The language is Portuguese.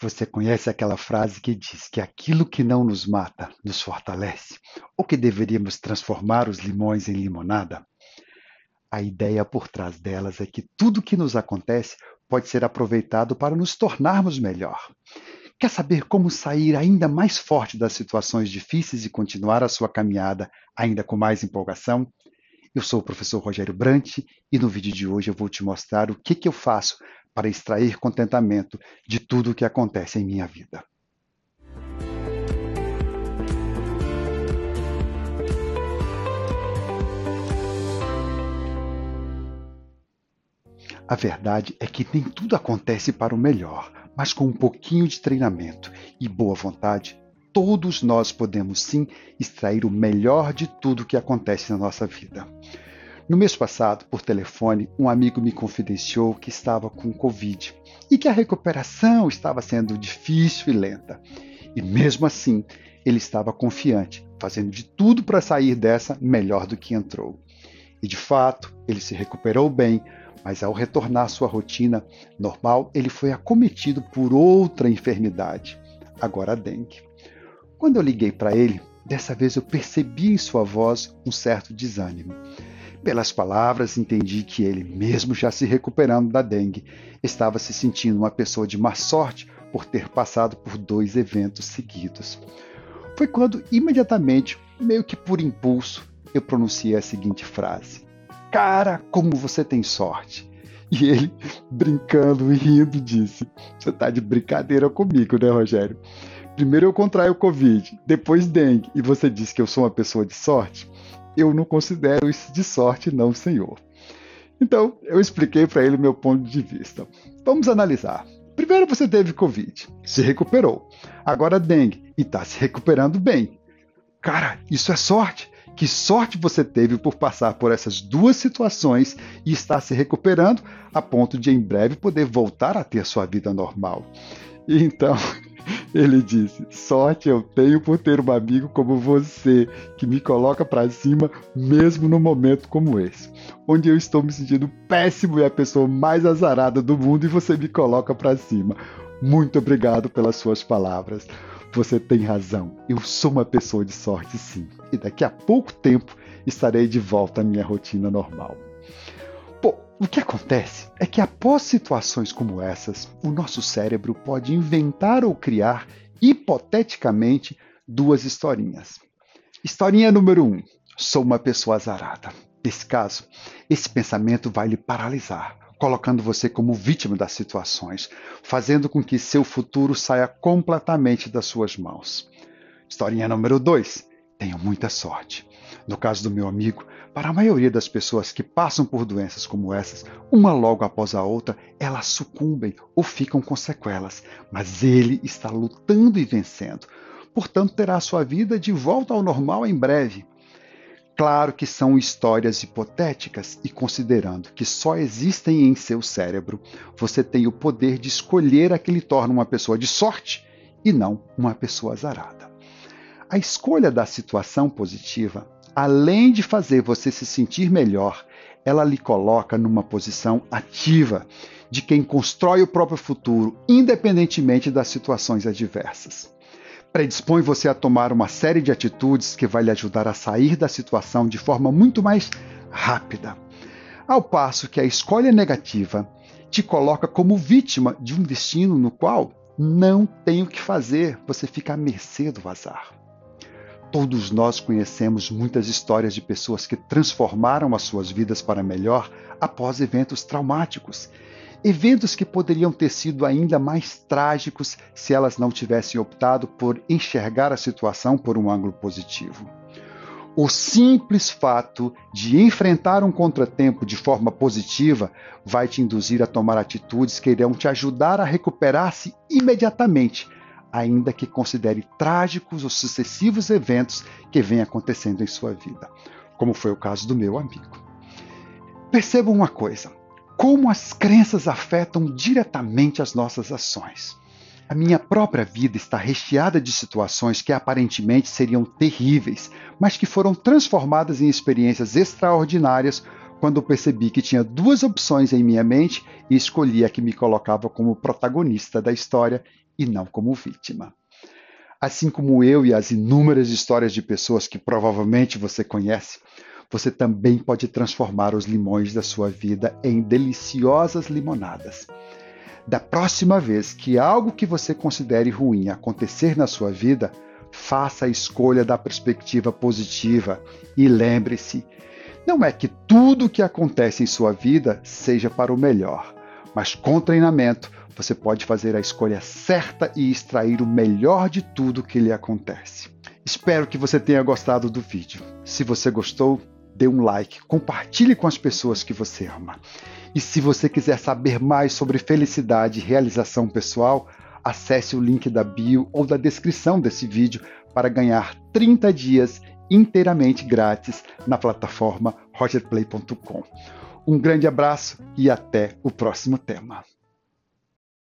Você conhece aquela frase que diz que aquilo que não nos mata nos fortalece? Ou que deveríamos transformar os limões em limonada? A ideia por trás delas é que tudo que nos acontece pode ser aproveitado para nos tornarmos melhor. Quer saber como sair ainda mais forte das situações difíceis e continuar a sua caminhada ainda com mais empolgação? Eu sou o professor Rogério Brant e no vídeo de hoje eu vou te mostrar o que, que eu faço para extrair contentamento de tudo o que acontece em minha vida. A verdade é que nem tudo acontece para o melhor, mas com um pouquinho de treinamento e boa vontade, todos nós podemos sim extrair o melhor de tudo que acontece na nossa vida. No mês passado, por telefone, um amigo me confidenciou que estava com Covid e que a recuperação estava sendo difícil e lenta. E mesmo assim, ele estava confiante, fazendo de tudo para sair dessa melhor do que entrou. E de fato, ele se recuperou bem, mas ao retornar à sua rotina normal, ele foi acometido por outra enfermidade, agora a dengue. Quando eu liguei para ele, dessa vez eu percebi em sua voz um certo desânimo. Pelas palavras, entendi que ele, mesmo já se recuperando da dengue, estava se sentindo uma pessoa de má sorte por ter passado por dois eventos seguidos. Foi quando, imediatamente, meio que por impulso, eu pronunciei a seguinte frase: Cara, como você tem sorte! E ele, brincando e rindo, disse: Você tá de brincadeira comigo, né, Rogério? Primeiro eu contraio o Covid, depois dengue, e você diz que eu sou uma pessoa de sorte? Eu não considero isso de sorte, não, senhor. Então, eu expliquei para ele meu ponto de vista. Vamos analisar. Primeiro, você teve Covid, se recuperou. Agora, dengue, e está se recuperando bem. Cara, isso é sorte. Que sorte você teve por passar por essas duas situações e estar se recuperando a ponto de em breve poder voltar a ter sua vida normal. Então, ele disse: Sorte eu tenho por ter um amigo como você, que me coloca para cima, mesmo num momento como esse, onde eu estou me sentindo péssimo e a pessoa mais azarada do mundo e você me coloca para cima. Muito obrigado pelas suas palavras. Você tem razão. Eu sou uma pessoa de sorte, sim. E daqui a pouco tempo estarei de volta à minha rotina normal. O que acontece é que após situações como essas, o nosso cérebro pode inventar ou criar, hipoteticamente, duas historinhas. Historinha número um: sou uma pessoa azarada. Nesse caso, esse pensamento vai lhe paralisar, colocando você como vítima das situações, fazendo com que seu futuro saia completamente das suas mãos. Historinha número 2. Tenho muita sorte. No caso do meu amigo, para a maioria das pessoas que passam por doenças como essas, uma logo após a outra, elas sucumbem ou ficam com sequelas, mas ele está lutando e vencendo. Portanto, terá sua vida de volta ao normal em breve. Claro que são histórias hipotéticas e considerando que só existem em seu cérebro, você tem o poder de escolher a que lhe torna uma pessoa de sorte e não uma pessoa azarada. A escolha da situação positiva além de fazer você se sentir melhor, ela lhe coloca numa posição ativa de quem constrói o próprio futuro, independentemente das situações adversas. Predispõe você a tomar uma série de atitudes que vai lhe ajudar a sair da situação de forma muito mais rápida. Ao passo que a escolha negativa te coloca como vítima de um destino no qual não tem o que fazer, você fica à mercê do azar. Todos nós conhecemos muitas histórias de pessoas que transformaram as suas vidas para melhor após eventos traumáticos. Eventos que poderiam ter sido ainda mais trágicos se elas não tivessem optado por enxergar a situação por um ângulo positivo. O simples fato de enfrentar um contratempo de forma positiva vai te induzir a tomar atitudes que irão te ajudar a recuperar-se imediatamente ainda que considere trágicos os sucessivos eventos que vêm acontecendo em sua vida, como foi o caso do meu amigo. Perceba uma coisa: como as crenças afetam diretamente as nossas ações. A minha própria vida está recheada de situações que aparentemente seriam terríveis, mas que foram transformadas em experiências extraordinárias quando percebi que tinha duas opções em minha mente e escolhi a que me colocava como protagonista da história e não como vítima. Assim como eu e as inúmeras histórias de pessoas que provavelmente você conhece, você também pode transformar os limões da sua vida em deliciosas limonadas. Da próxima vez que algo que você considere ruim acontecer na sua vida, faça a escolha da perspectiva positiva e lembre-se: não é que tudo o que acontece em sua vida seja para o melhor, mas com treinamento você pode fazer a escolha certa e extrair o melhor de tudo que lhe acontece. Espero que você tenha gostado do vídeo. Se você gostou, dê um like, compartilhe com as pessoas que você ama. E se você quiser saber mais sobre felicidade e realização pessoal, acesse o link da bio ou da descrição desse vídeo para ganhar 30 dias inteiramente grátis na plataforma rogerplay.com. Um grande abraço e até o próximo tema.